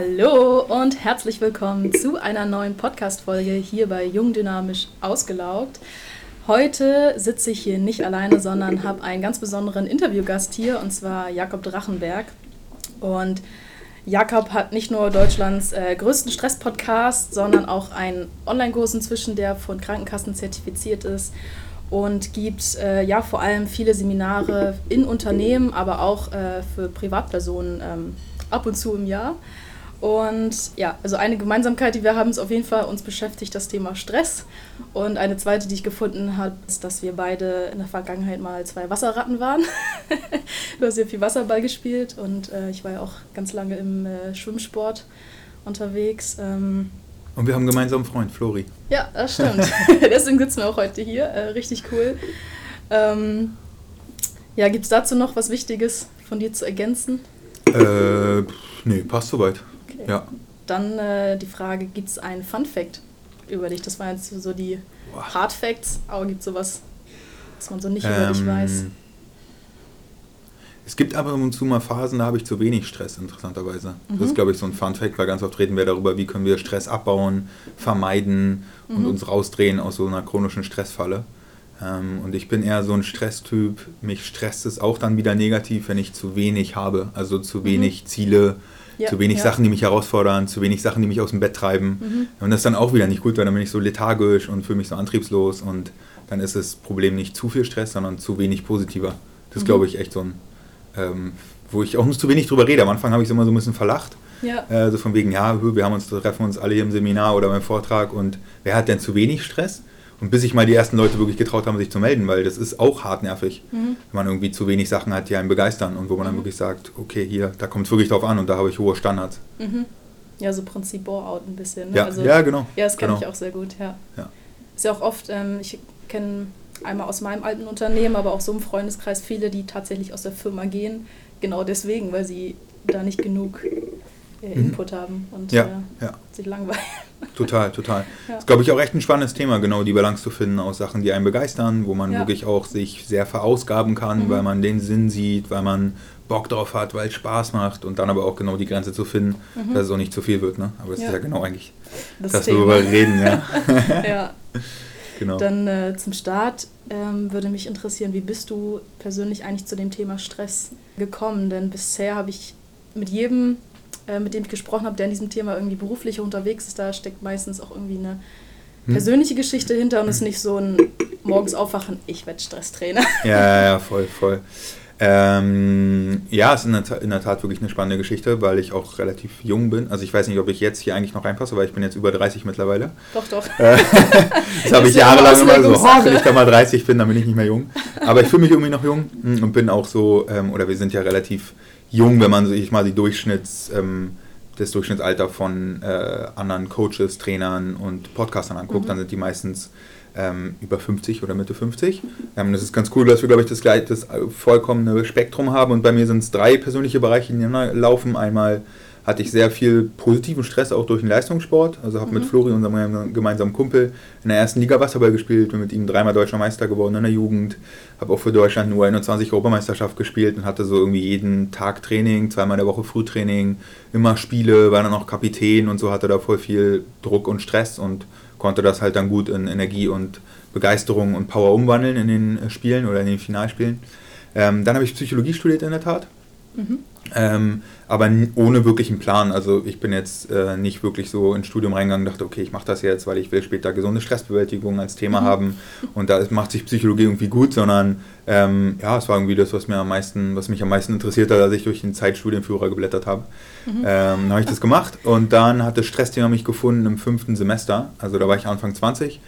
Hallo und herzlich willkommen zu einer neuen Podcast-Folge hier bei Jung Dynamisch Ausgelaugt. Heute sitze ich hier nicht alleine, sondern habe einen ganz besonderen Interviewgast hier und zwar Jakob Drachenberg. Und Jakob hat nicht nur Deutschlands äh, größten Stress-Podcast, sondern auch einen Online-Kurs inzwischen, der von Krankenkassen zertifiziert ist und gibt äh, ja vor allem viele Seminare in Unternehmen, aber auch äh, für Privatpersonen ähm, ab und zu im Jahr. Und ja, also eine Gemeinsamkeit, die wir haben, ist auf jeden Fall uns beschäftigt das Thema Stress. Und eine zweite, die ich gefunden habe, ist, dass wir beide in der Vergangenheit mal zwei Wasserratten waren. du hast ja viel Wasserball gespielt und äh, ich war ja auch ganz lange im äh, Schwimmsport unterwegs. Ähm, und wir haben einen gemeinsamen Freund, Flori. Ja, das stimmt. Deswegen sitzen wir auch heute hier. Äh, richtig cool. Ähm, ja, gibt es dazu noch was Wichtiges von dir zu ergänzen? Äh, nee, passt soweit. Ja. Dann äh, die Frage, gibt es einen Fun Fact über dich? Das waren jetzt so die Boah. Hard Facts, aber gibt es sowas, was man so nicht ähm, über dich weiß? Es gibt aber und zu mal Phasen, da habe ich zu wenig Stress, interessanterweise. Mhm. Das ist, glaube ich, so ein Fun Fact, weil ganz oft reden wir darüber, wie können wir Stress abbauen, vermeiden mhm. und uns rausdrehen aus so einer chronischen Stressfalle. Ähm, und ich bin eher so ein Stresstyp. Mich stresst es auch dann wieder negativ, wenn ich zu wenig habe. Also zu mhm. wenig mhm. Ziele, ja, zu wenig ja. Sachen, die mich herausfordern, zu wenig Sachen, die mich aus dem Bett treiben. Mhm. Und das ist dann auch wieder nicht gut, weil dann bin ich so lethargisch und fühle mich so antriebslos und dann ist das Problem nicht zu viel Stress, sondern zu wenig positiver. Das ist, mhm. glaube ich, echt so ein, ähm, wo ich auch nicht zu wenig drüber rede. Am Anfang habe ich es immer so ein bisschen verlacht. Ja. Äh, so von wegen, ja, wir haben uns, treffen uns alle hier im Seminar oder beim Vortrag und wer hat denn zu wenig Stress? Und bis sich mal die ersten Leute wirklich getraut haben, sich zu melden, weil das ist auch hartnervig, mhm. wenn man irgendwie zu wenig Sachen hat, die einen begeistern und wo man mhm. dann wirklich sagt, okay, hier, da kommt es wirklich drauf an und da habe ich hohe Standards. Mhm. Ja, so Prinzip Bore-out ein bisschen. Ne? Ja, also, ja, genau. Ja, das kenne genau. ich auch sehr gut, ja. ja. Ist ja auch oft, ähm, ich kenne einmal aus meinem alten Unternehmen, aber auch so im Freundeskreis viele, die tatsächlich aus der Firma gehen, genau deswegen, weil sie da nicht genug äh, mhm. Input haben und ja, äh, ja. sich langweilen. Total, total. Ja. Das ist, glaube ich, auch echt ein spannendes Thema, genau die Balance zu finden aus Sachen, die einen begeistern, wo man ja. wirklich auch sich sehr verausgaben kann, mhm. weil man den Sinn sieht, weil man Bock drauf hat, weil es Spaß macht und dann aber auch genau die Grenze zu finden, mhm. dass es auch nicht zu viel wird. Ne? Aber es ja. ist ja genau eigentlich, das dass Thema. wir reden. Ja. ja. Genau. Dann äh, zum Start ähm, würde mich interessieren, wie bist du persönlich eigentlich zu dem Thema Stress gekommen? Denn bisher habe ich mit jedem mit dem ich gesprochen habe, der in diesem Thema irgendwie beruflich unterwegs ist, da steckt meistens auch irgendwie eine hm. persönliche Geschichte hinter und ist nicht so ein morgens aufwachen, ich werde Stresstrainer. Ja, ja, voll, voll. Ähm, ja, es ist in der, in der, Tat wirklich eine spannende Geschichte, weil ich auch relativ jung bin. Also ich weiß nicht, ob ich jetzt hier eigentlich noch reinpasse, weil ich bin jetzt über 30 mittlerweile. Doch, doch. Äh, das habe ich jahrelang immer so, oh, wenn ich da mal 30 bin, dann bin ich nicht mehr jung. Aber ich fühle mich irgendwie noch jung und bin auch so, ähm, oder wir sind ja relativ jung, wenn man sich mal die Durchschnitts, ähm, das Durchschnittsalter von äh, anderen Coaches, Trainern und Podcastern anguckt, mhm. dann sind die meistens ähm, über 50 oder Mitte 50. Ähm, das ist ganz cool, dass wir, glaube ich, das, das vollkommene Spektrum haben. Und bei mir sind es drei persönliche Bereiche, die laufen. Einmal hatte ich sehr viel positiven Stress auch durch den Leistungssport. Also habe mhm. mit Flori, unserem gemeinsamen Kumpel, in der ersten Liga Wasserball gespielt, bin mit ihm dreimal deutscher Meister geworden in der Jugend. Habe auch für Deutschland nur 21 Europameisterschaft gespielt und hatte so irgendwie jeden Tag Training, zweimal in der Woche Frühtraining, immer Spiele, war dann auch Kapitän und so hatte da voll viel Druck und Stress und konnte das halt dann gut in Energie und Begeisterung und Power umwandeln in den Spielen oder in den Finalspielen. Ähm, dann habe ich Psychologie studiert in der Tat. Mhm. Ähm, aber ohne wirklichen Plan. Also ich bin jetzt äh, nicht wirklich so ins Studium reingegangen und dachte, okay, ich mache das jetzt, weil ich will später gesunde Stressbewältigung als Thema mhm. haben und da macht sich Psychologie irgendwie gut, sondern ähm, ja, es war irgendwie das, was mir am meisten, was mich am meisten interessiert hat, als ich durch den Zeitstudienführer geblättert habe. Mhm. Ähm, dann habe ich das gemacht und dann hat das Stressthema mich gefunden im fünften Semester, also da war ich Anfang 20,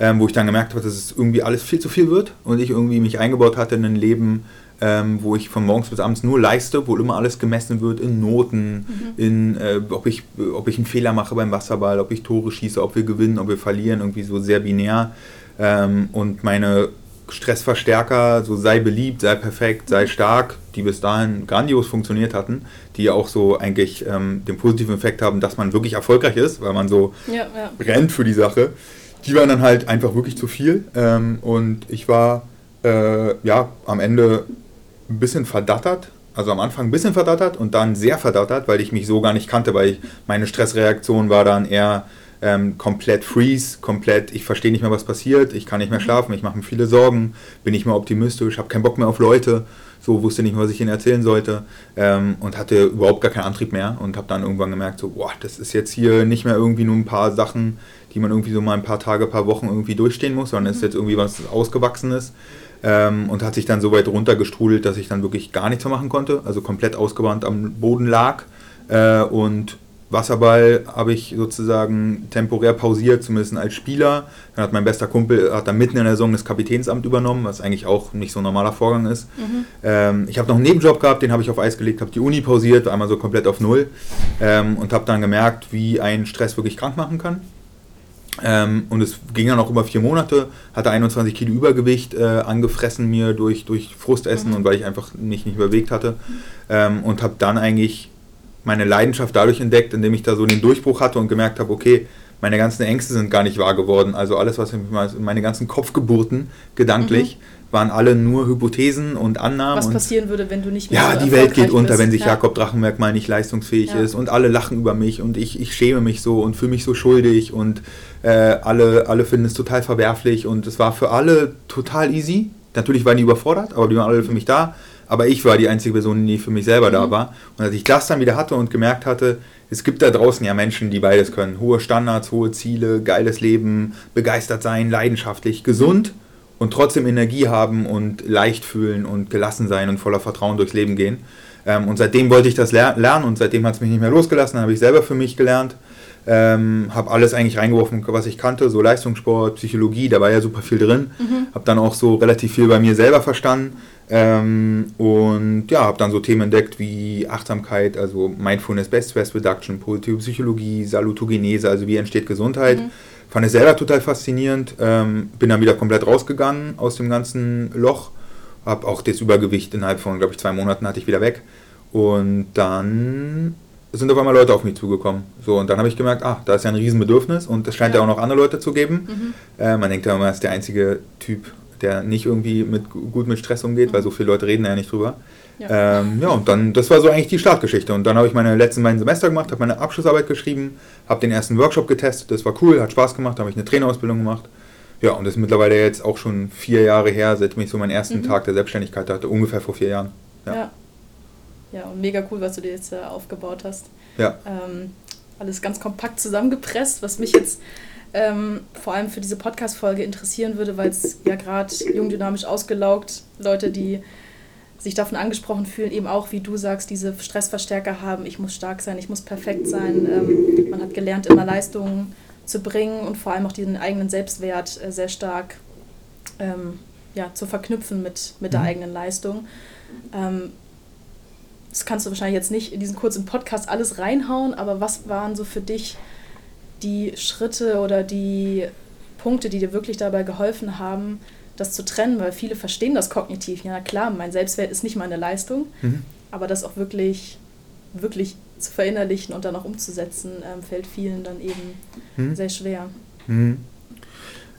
ähm, wo ich dann gemerkt habe, dass es irgendwie alles viel zu viel wird und ich irgendwie mich eingebaut hatte in ein Leben, ähm, wo ich von morgens bis abends nur leiste, wo immer alles gemessen wird in Noten, mhm. in äh, ob, ich, ob ich einen Fehler mache beim Wasserball, ob ich Tore schieße, ob wir gewinnen, ob wir verlieren, irgendwie so sehr binär. Ähm, und meine Stressverstärker, so sei beliebt, sei perfekt, sei stark, die bis dahin grandios funktioniert hatten, die auch so eigentlich ähm, den positiven Effekt haben, dass man wirklich erfolgreich ist, weil man so ja, ja. brennt für die Sache. Die waren dann halt einfach wirklich zu viel. Ähm, und ich war äh, ja am Ende ein bisschen verdattert. also am Anfang ein bisschen verdattert und dann sehr verdattert, weil ich mich so gar nicht kannte, weil ich, meine Stressreaktion war dann eher ähm, komplett freeze, komplett, ich verstehe nicht mehr, was passiert, ich kann nicht mehr schlafen, ich mache mir viele Sorgen, bin nicht mehr optimistisch, habe keinen Bock mehr auf Leute, so wusste nicht mehr, was ich ihnen erzählen sollte ähm, und hatte überhaupt gar keinen Antrieb mehr und habe dann irgendwann gemerkt, so, boah, das ist jetzt hier nicht mehr irgendwie nur ein paar Sachen, die man irgendwie so mal ein paar Tage, paar Wochen irgendwie durchstehen muss, sondern es ist jetzt irgendwie was Ausgewachsenes ähm, und hat sich dann so weit runtergestrudelt, dass ich dann wirklich gar nichts mehr machen konnte, also komplett ausgewandt am Boden lag äh, und Wasserball habe ich sozusagen temporär pausiert, zumindest als Spieler. Dann hat mein bester Kumpel hat dann mitten in der Saison das Kapitänsamt übernommen, was eigentlich auch nicht so ein normaler Vorgang ist. Mhm. Ähm, ich habe noch einen Nebenjob gehabt, den habe ich auf Eis gelegt, habe die Uni pausiert, einmal so komplett auf Null ähm, und habe dann gemerkt, wie ein Stress wirklich krank machen kann. Ähm, und es ging dann auch über vier Monate, hatte 21 Kilo Übergewicht äh, angefressen mir durch, durch Frustessen mhm. und weil ich einfach mich nicht bewegt hatte. Ähm, und habe dann eigentlich meine Leidenschaft dadurch entdeckt, indem ich da so den Durchbruch hatte und gemerkt habe, okay, meine ganzen Ängste sind gar nicht wahr geworden. Also alles, was meine ganzen Kopfgeburten gedanklich mhm. Waren alle nur Hypothesen und Annahmen. Was passieren würde, wenn du nicht mehr Ja, so die Welt geht unter, bist. wenn sich ja. Jakob Drachenberg mal nicht leistungsfähig ja. ist und alle lachen über mich und ich, ich schäme mich so und fühle mich so schuldig und äh, alle, alle finden es total verwerflich und es war für alle total easy. Natürlich waren die überfordert, aber die waren alle für mich da. Aber ich war die einzige Person, die für mich selber mhm. da war. Und als ich das dann wieder hatte und gemerkt hatte, es gibt da draußen ja Menschen, die beides können. Hohe Standards, hohe Ziele, geiles Leben, begeistert sein, leidenschaftlich, gesund und trotzdem Energie haben und leicht fühlen und gelassen sein und voller Vertrauen durchs Leben gehen. Ähm, und seitdem wollte ich das ler lernen und seitdem hat es mich nicht mehr losgelassen, habe ich selber für mich gelernt. Ähm, habe alles eigentlich reingeworfen, was ich kannte, so Leistungssport, Psychologie, da war ja super viel drin. Mhm. Habe dann auch so relativ viel bei mir selber verstanden ähm, und ja, habe dann so Themen entdeckt wie Achtsamkeit, also Mindfulness, Best Stress Reduction, positive Psychologie, Salutogenese, also wie entsteht Gesundheit. Mhm. Fand es selber total faszinierend. Ähm, bin dann wieder komplett rausgegangen aus dem ganzen Loch. Habe auch das Übergewicht innerhalb von, glaube ich, zwei Monaten hatte ich wieder weg. Und dann sind auf einmal Leute auf mich zugekommen. So, und dann habe ich gemerkt, ah, da ist ja ein Riesenbedürfnis und es scheint ja. ja auch noch andere Leute zu geben. Mhm. Äh, man denkt ja immer, er ist der einzige Typ der nicht irgendwie mit, gut mit Stress umgeht, weil so viele Leute reden ja nicht drüber. Ja. Ähm, ja, und dann, das war so eigentlich die Startgeschichte. Und dann habe ich meine letzten beiden Semester gemacht, habe meine Abschlussarbeit geschrieben, habe den ersten Workshop getestet, das war cool, hat Spaß gemacht, habe ich eine Trainerausbildung gemacht. Ja, und das ist mittlerweile jetzt auch schon vier Jahre her, seitdem ich so meinen ersten mhm. Tag der Selbstständigkeit hatte, ungefähr vor vier Jahren. Ja, ja. ja und mega cool, was du dir jetzt äh, aufgebaut hast. Ja. Ähm, alles ganz kompakt zusammengepresst, was mich jetzt ähm, vor allem für diese Podcast-Folge interessieren würde, weil es ja gerade jung, dynamisch ausgelaugt, Leute, die sich davon angesprochen fühlen, eben auch, wie du sagst, diese Stressverstärker haben, ich muss stark sein, ich muss perfekt sein. Ähm, man hat gelernt, immer Leistungen zu bringen und vor allem auch diesen eigenen Selbstwert äh, sehr stark ähm, ja, zu verknüpfen mit, mit der mhm. eigenen Leistung. Ähm, das kannst du wahrscheinlich jetzt nicht in diesen kurzen Podcast alles reinhauen, aber was waren so für dich die Schritte oder die Punkte, die dir wirklich dabei geholfen haben, das zu trennen, weil viele verstehen das kognitiv. Ja, klar, mein Selbstwert ist nicht meine Leistung, mhm. aber das auch wirklich, wirklich zu verinnerlichen und dann auch umzusetzen, ähm, fällt vielen dann eben mhm. sehr schwer. Mhm.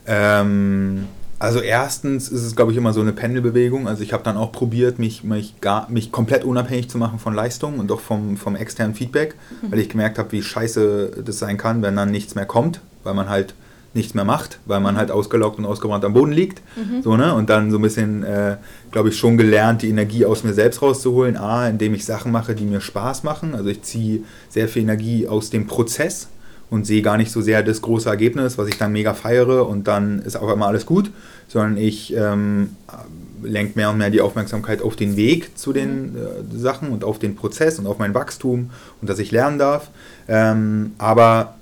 Ähm, also erstens ist es, glaube ich, immer so eine Pendelbewegung. Also ich habe dann auch probiert, mich, mich, gar, mich komplett unabhängig zu machen von Leistung und auch vom, vom externen Feedback, mhm. weil ich gemerkt habe, wie scheiße das sein kann, wenn dann nichts mehr kommt, weil man halt nichts mehr macht, weil man halt ausgelaugt und ausgebrannt am Boden liegt. Mhm. So, ne? Und dann so ein bisschen, äh, glaube ich, schon gelernt, die Energie aus mir selbst rauszuholen. A, indem ich Sachen mache, die mir Spaß machen. Also ich ziehe sehr viel Energie aus dem Prozess und sehe gar nicht so sehr das große Ergebnis, was ich dann mega feiere und dann ist auf einmal alles gut, sondern ich ähm, lenke mehr und mehr die Aufmerksamkeit auf den Weg zu den äh, Sachen und auf den Prozess und auf mein Wachstum und dass ich lernen darf. Ähm, aber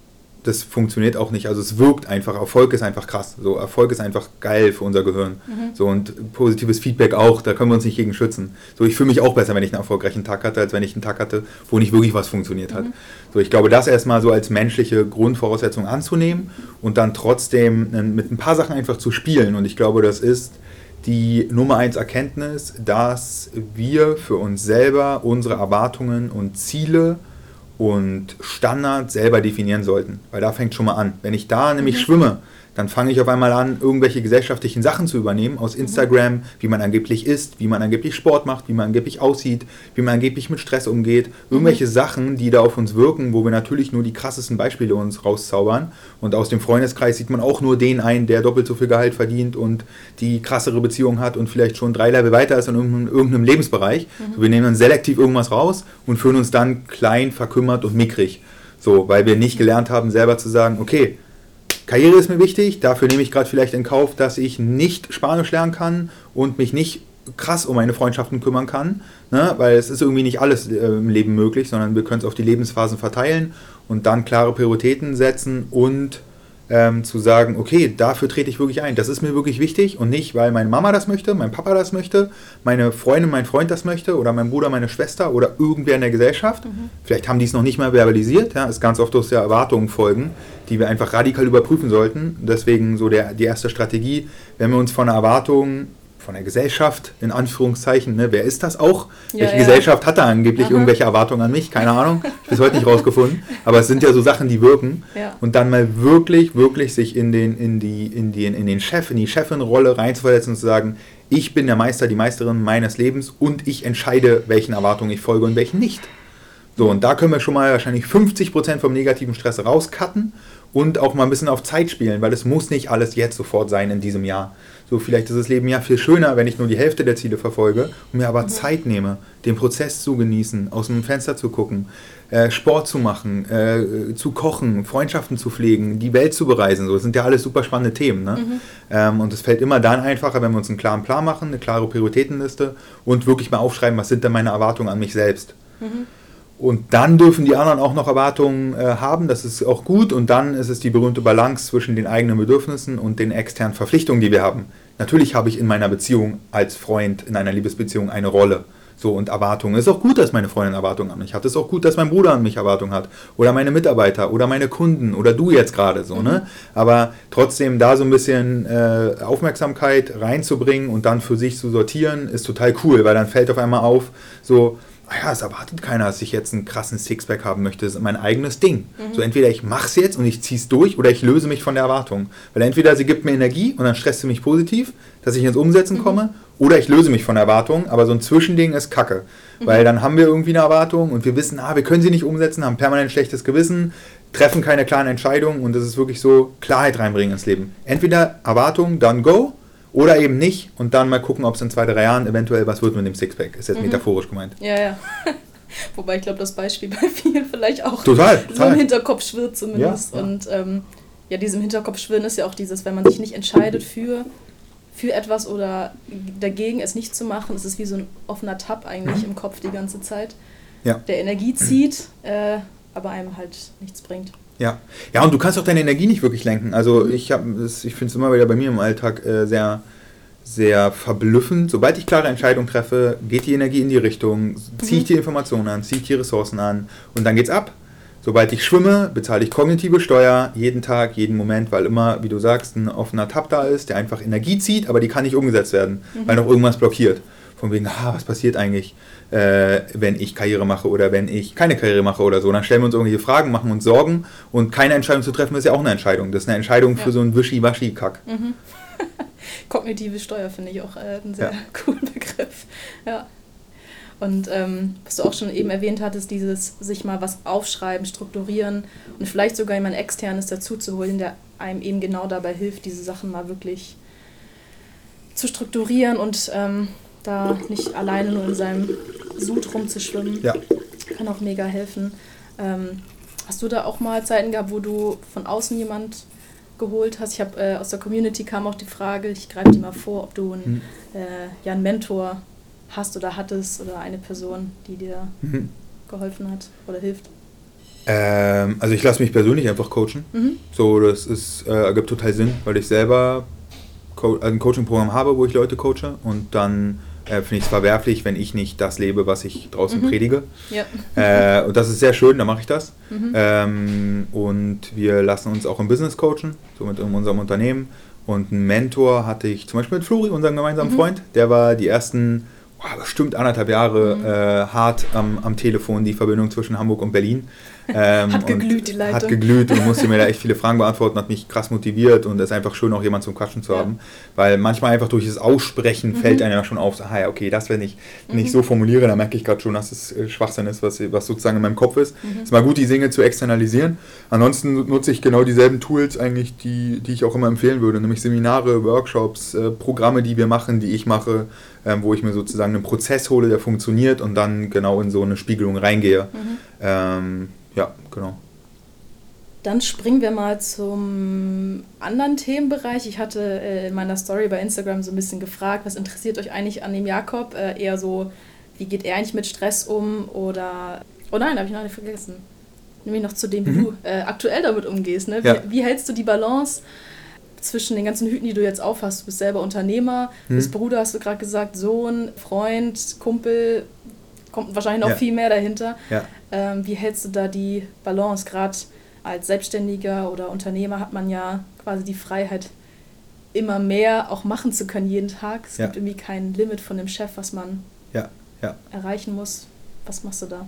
das funktioniert auch nicht. Also es wirkt einfach, Erfolg ist einfach krass. So, Erfolg ist einfach geil für unser Gehirn. Mhm. So, und positives Feedback auch, da können wir uns nicht gegen schützen. So, ich fühle mich auch besser, wenn ich einen erfolgreichen Tag hatte, als wenn ich einen Tag hatte, wo nicht wirklich was funktioniert hat. Mhm. So, ich glaube, das erstmal so als menschliche Grundvoraussetzung anzunehmen und dann trotzdem äh, mit ein paar Sachen einfach zu spielen. Und ich glaube, das ist die Nummer eins Erkenntnis, dass wir für uns selber unsere Erwartungen und Ziele und Standard selber definieren sollten. Weil da fängt schon mal an. Wenn ich da nämlich mhm. schwimme, dann fange ich auf einmal an, irgendwelche gesellschaftlichen Sachen zu übernehmen aus mhm. Instagram, mhm. wie man angeblich isst, wie man angeblich Sport macht, wie man angeblich aussieht, wie man angeblich mit Stress umgeht. Irgendwelche mhm. Sachen, die da auf uns wirken, wo wir natürlich nur die krassesten Beispiele uns rauszaubern. Und aus dem Freundeskreis sieht man auch nur den ein, der doppelt so viel Gehalt verdient und die krassere Beziehung hat und vielleicht schon drei Level weiter ist in irgendeinem, irgendeinem Lebensbereich. Mhm. So, wir nehmen dann selektiv irgendwas raus und fühlen uns dann klein, verkümmert und mickrig. So, weil wir nicht gelernt haben, selber zu sagen, okay, Karriere ist mir wichtig, dafür nehme ich gerade vielleicht in Kauf, dass ich nicht Spanisch lernen kann und mich nicht krass um meine Freundschaften kümmern kann, ne? weil es ist irgendwie nicht alles äh, im Leben möglich, sondern wir können es auf die Lebensphasen verteilen und dann klare Prioritäten setzen und ähm, zu sagen, okay, dafür trete ich wirklich ein. Das ist mir wirklich wichtig und nicht, weil meine Mama das möchte, mein Papa das möchte, meine Freundin, mein Freund das möchte oder mein Bruder, meine Schwester oder irgendwer in der Gesellschaft. Mhm. Vielleicht haben die es noch nicht mal verbalisiert. Ja, ist ganz oft aus der Erwartungen folgen, die wir einfach radikal überprüfen sollten. Deswegen so der, die erste Strategie, wenn wir uns von einer Erwartung von der Gesellschaft, in Anführungszeichen. Ne? Wer ist das auch? Ja, Welche ja. Gesellschaft hat da angeblich Aha. irgendwelche Erwartungen an mich? Keine Ahnung. Ich bis heute nicht rausgefunden. Aber es sind ja so Sachen, die wirken. Ja. Und dann mal wirklich, wirklich sich in den, in die, in die, in den Chef, in die Chefin-Rolle reinzuversetzen und zu sagen, ich bin der Meister, die Meisterin meines Lebens und ich entscheide, welchen Erwartungen ich folge und welchen nicht. So, und da können wir schon mal wahrscheinlich 50% vom negativen Stress rauscutten und auch mal ein bisschen auf Zeit spielen, weil es muss nicht alles jetzt sofort sein in diesem Jahr. So, vielleicht ist das Leben ja viel schöner, wenn ich nur die Hälfte der Ziele verfolge und mir aber mhm. Zeit nehme, den Prozess zu genießen, aus dem Fenster zu gucken, äh, Sport zu machen, äh, zu kochen, Freundschaften zu pflegen, die Welt zu bereisen. So, das sind ja alles super spannende Themen. Ne? Mhm. Ähm, und es fällt immer dann einfacher, wenn wir uns einen klaren Plan machen, eine klare Prioritätenliste und wirklich mal aufschreiben, was sind denn meine Erwartungen an mich selbst. Mhm. Und dann dürfen die anderen auch noch Erwartungen äh, haben, das ist auch gut. Und dann ist es die berühmte Balance zwischen den eigenen Bedürfnissen und den externen Verpflichtungen, die wir haben. Natürlich habe ich in meiner Beziehung als Freund, in einer Liebesbeziehung eine Rolle. So, und Erwartungen. Es ist auch gut, dass meine Freundin Erwartungen an mich hat. Es ist auch gut, dass mein Bruder an mich Erwartungen hat. Oder meine Mitarbeiter oder meine Kunden oder du jetzt gerade so, mhm. ne? Aber trotzdem da so ein bisschen äh, Aufmerksamkeit reinzubringen und dann für sich zu sortieren, ist total cool, weil dann fällt auf einmal auf, so, Ah ja, es erwartet keiner, dass ich jetzt einen krassen Sixpack haben möchte. Das ist mein eigenes Ding. Mhm. So entweder ich mache es jetzt und ich ziehe es durch oder ich löse mich von der Erwartung. Weil entweder sie gibt mir Energie und dann stresst sie mich positiv, dass ich ins Umsetzen mhm. komme, oder ich löse mich von der Erwartung, aber so ein Zwischending ist Kacke. Mhm. Weil dann haben wir irgendwie eine Erwartung und wir wissen, ah, wir können sie nicht umsetzen, haben permanent schlechtes Gewissen, treffen keine klaren Entscheidungen und das ist wirklich so Klarheit reinbringen ins Leben. Entweder Erwartung, dann go oder eben nicht und dann mal gucken, ob es in zwei, drei Jahren eventuell was wird mit dem Sixpack. Ist jetzt mhm. metaphorisch gemeint. Ja, ja. Wobei ich glaube, das Beispiel bei vielen vielleicht auch total, so im Hinterkopf schwirrt zumindest. Ja, ja. Und ähm, ja, diesem Hinterkopf schwirren ist ja auch dieses, wenn man sich nicht entscheidet für, für etwas oder dagegen es nicht zu machen, ist es wie so ein offener Tab eigentlich mhm. im Kopf die ganze Zeit, ja. der Energie zieht, äh, aber einem halt nichts bringt. Ja. Ja, und du kannst auch deine Energie nicht wirklich lenken. Also ich ich finde es immer wieder bei mir im Alltag äh, sehr, sehr verblüffend. Sobald ich klare Entscheidungen treffe, geht die Energie in die Richtung, ziehe ich mhm. die Informationen an, ziehe ich die Ressourcen an und dann geht's ab. Sobald ich schwimme, bezahle ich kognitive Steuer jeden Tag, jeden Moment, weil immer, wie du sagst, ein offener Tab da ist, der einfach Energie zieht, aber die kann nicht umgesetzt werden, mhm. weil noch irgendwas blockiert. Von wegen, ah, was passiert eigentlich? Äh, wenn ich Karriere mache oder wenn ich keine Karriere mache oder so. Dann stellen wir uns irgendwelche Fragen, machen uns Sorgen und keine Entscheidung zu treffen ist ja auch eine Entscheidung. Das ist eine Entscheidung ja. für so einen Wischi-Waschi-Kack. Mhm. Kognitive Steuer finde ich auch äh, einen sehr ja. coolen Begriff. Ja. Und ähm, was du auch schon eben erwähnt hattest, dieses sich mal was aufschreiben, strukturieren und vielleicht sogar jemand externes dazu zu holen, der einem eben genau dabei hilft, diese Sachen mal wirklich zu strukturieren und ähm, da nicht alleine nur in seinem Sud rumzuschwimmen. Ja. Kann auch mega helfen. Ähm, hast du da auch mal Zeiten gehabt, wo du von außen jemand geholt hast? Ich habe äh, aus der Community kam auch die Frage, ich greife dir mal vor, ob du einen, hm. äh, ja, einen Mentor hast oder hattest oder eine Person, die dir mhm. geholfen hat oder hilft. Ähm, also ich lasse mich persönlich einfach coachen. Mhm. So, das ist, äh, ergibt total Sinn, weil ich selber Co ein Coaching-Programm habe, wo ich Leute coache und dann äh, finde ich es verwerflich, wenn ich nicht das lebe, was ich draußen mhm. predige. Ja. Äh, und das ist sehr schön, da mache ich das. Mhm. Ähm, und wir lassen uns auch im Business coachen, so mit in unserem Unternehmen. Und einen Mentor hatte ich zum Beispiel mit Flori, unserem gemeinsamen mhm. Freund. Der war die ersten boah, bestimmt anderthalb Jahre mhm. äh, hart am, am Telefon die Verbindung zwischen Hamburg und Berlin. Ähm, hat geglüht, die Leitung. Hat geglüht und musste mir da echt viele Fragen beantworten, hat mich krass motiviert und es ist einfach schön, auch jemanden zum Quatschen zu ja. haben. Weil manchmal einfach durch das Aussprechen mhm. fällt einem ja schon auf, so, ah, ja, okay, das, wenn ich, wenn mhm. so formuliere, dann merke ich gerade schon, dass es äh, Schwachsinn ist, was, was sozusagen in meinem Kopf ist. Mhm. ist mal gut, die Dinge zu externalisieren. Ansonsten nutze ich genau dieselben Tools eigentlich, die, die ich auch immer empfehlen würde, nämlich Seminare, Workshops, äh, Programme, die wir machen, die ich mache, ähm, wo ich mir sozusagen einen Prozess hole, der funktioniert und dann genau in so eine Spiegelung reingehe. Mhm. Ähm, genau. Dann springen wir mal zum anderen Themenbereich. Ich hatte äh, in meiner Story bei Instagram so ein bisschen gefragt, was interessiert euch eigentlich an dem Jakob? Äh, eher so, wie geht er eigentlich mit Stress um? Oder, oh nein, habe ich noch nicht vergessen. Nämlich noch zu dem, wie mhm. du äh, aktuell damit umgehst. Ne? Wie, ja. wie, hältst du die Balance zwischen den ganzen Hüten, die du jetzt aufhast? Du bist selber Unternehmer, mhm. bist Bruder, hast du gerade gesagt, Sohn, Freund, Kumpel, kommt wahrscheinlich noch ja. viel mehr dahinter. Ja. Ähm, wie hältst du da die Balance? Gerade als Selbstständiger oder Unternehmer hat man ja quasi die Freiheit, immer mehr auch machen zu können jeden Tag. Es ja. gibt irgendwie kein Limit von dem Chef, was man erreichen muss. Was machst du da?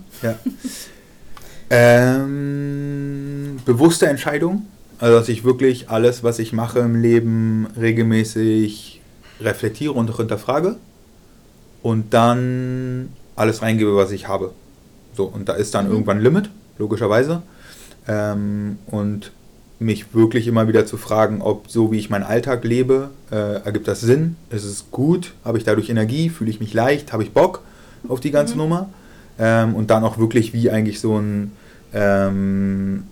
Ähm, bewusste Entscheidung. Also, dass ich wirklich alles, was ich mache im Leben, regelmäßig reflektiere und auch hinterfrage. Und dann alles reingebe, was ich habe. So, und da ist dann mhm. irgendwann ein Limit, logischerweise. Ähm, und mich wirklich immer wieder zu fragen, ob so wie ich meinen Alltag lebe, äh, ergibt das Sinn? Ist es gut? Habe ich dadurch Energie? Fühle ich mich leicht? Habe ich Bock auf die ganze mhm. Nummer? Ähm, und dann auch wirklich wie eigentlich so ein ähm,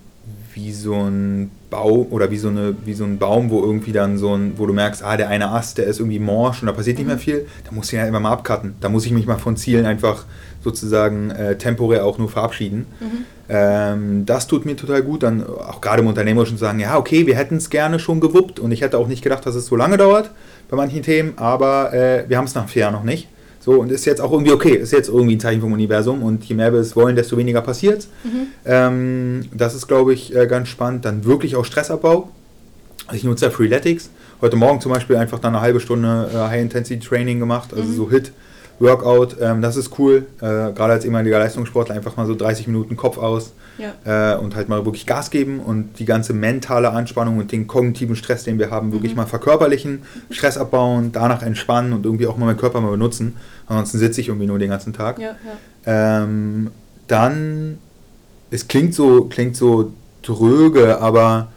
wie so ein Baum oder wie so, eine, wie so ein Baum, wo irgendwie dann so ein, wo du merkst, ah, der eine Ast, der ist irgendwie morsch und da passiert nicht mehr mhm. viel, da muss ich ja immer mal abcutten. Da muss ich mich mal von Zielen einfach sozusagen äh, temporär auch nur verabschieden. Mhm. Ähm, das tut mir total gut, dann auch gerade im Unternehmerischen zu sagen, ja, okay, wir hätten es gerne schon gewuppt und ich hätte auch nicht gedacht, dass es so lange dauert bei manchen Themen, aber äh, wir haben es nach vier Jahren noch nicht. So, und ist jetzt auch irgendwie okay, ist jetzt irgendwie ein Zeichen vom Universum und je mehr wir es wollen, desto weniger passiert. Mhm. Ähm, das ist, glaube ich, äh, ganz spannend. Dann wirklich auch Stressabbau. Also ich nutze ja Freeletics. Heute Morgen zum Beispiel einfach dann eine halbe Stunde äh, High-Intensity-Training gemacht, also mhm. so HIT. Workout, ähm, das ist cool. Äh, Gerade als ehemaliger Leistungssportler einfach mal so 30 Minuten Kopf aus ja. äh, und halt mal wirklich Gas geben und die ganze mentale Anspannung und den kognitiven Stress, den wir haben, mhm. wirklich mal verkörperlichen, Stress abbauen, danach entspannen und irgendwie auch mal meinen Körper mal benutzen. Ansonsten sitze ich irgendwie nur den ganzen Tag. Ja, ja. Ähm, dann, es klingt so, klingt so dröge, aber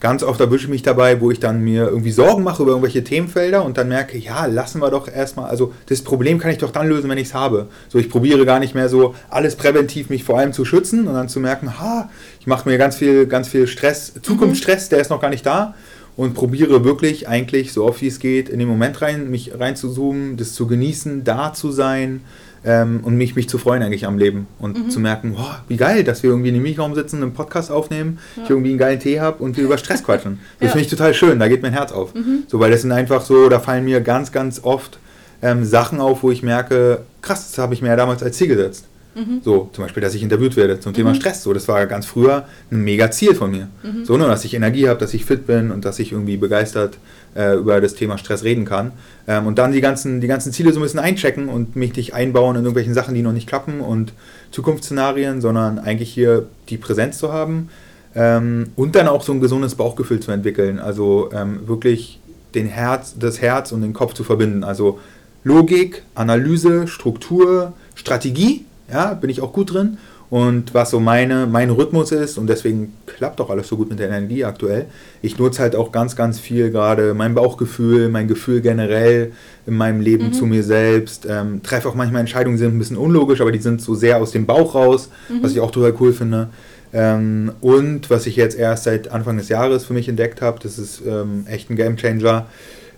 ganz oft erwische ich mich dabei, wo ich dann mir irgendwie Sorgen mache über irgendwelche Themenfelder und dann merke, ja, lassen wir doch erstmal, also das Problem kann ich doch dann lösen, wenn ich es habe. So, ich probiere gar nicht mehr so alles präventiv mich vor allem zu schützen und dann zu merken, ha, ich mache mir ganz viel, ganz viel Stress, Zukunftsstress, der ist noch gar nicht da und probiere wirklich eigentlich so oft wie es geht in den Moment rein, mich rein zu zoomen, das zu genießen, da zu sein, ähm, und mich, mich zu freuen eigentlich am Leben und mhm. zu merken, boah, wie geil, dass wir irgendwie in einem Mikraum sitzen, einen Podcast aufnehmen, ja. ich irgendwie einen geilen Tee habe und wir über Stress quatschen. Das ja. finde ich total schön, da geht mein Herz auf. Mhm. So, weil das sind einfach so, da fallen mir ganz, ganz oft ähm, Sachen auf, wo ich merke, krass, das habe ich mir ja damals als Ziel gesetzt. Mhm. So, zum Beispiel, dass ich interviewt werde zum Thema mhm. Stress. So, das war ganz früher ein mega Ziel von mir. Mhm. So, nur, dass ich Energie habe, dass ich fit bin und dass ich irgendwie begeistert äh, über das Thema Stress reden kann. Ähm, und dann die ganzen, die ganzen Ziele so ein bisschen einchecken und mich nicht einbauen in irgendwelchen Sachen, die noch nicht klappen und Zukunftsszenarien, sondern eigentlich hier die Präsenz zu haben. Ähm, und dann auch so ein gesundes Bauchgefühl zu entwickeln. Also ähm, wirklich den Herz, das Herz und den Kopf zu verbinden. Also Logik, Analyse, Struktur, Strategie ja, bin ich auch gut drin. Und was so meine, mein Rhythmus ist, und deswegen klappt auch alles so gut mit der Energie aktuell, ich nutze halt auch ganz, ganz viel gerade mein Bauchgefühl, mein Gefühl generell in meinem Leben mhm. zu mir selbst. Ähm, treffe auch manchmal Entscheidungen, die sind ein bisschen unlogisch, aber die sind so sehr aus dem Bauch raus, mhm. was ich auch total cool finde. Ähm, und was ich jetzt erst seit Anfang des Jahres für mich entdeckt habe, das ist ähm, echt ein Gamechanger.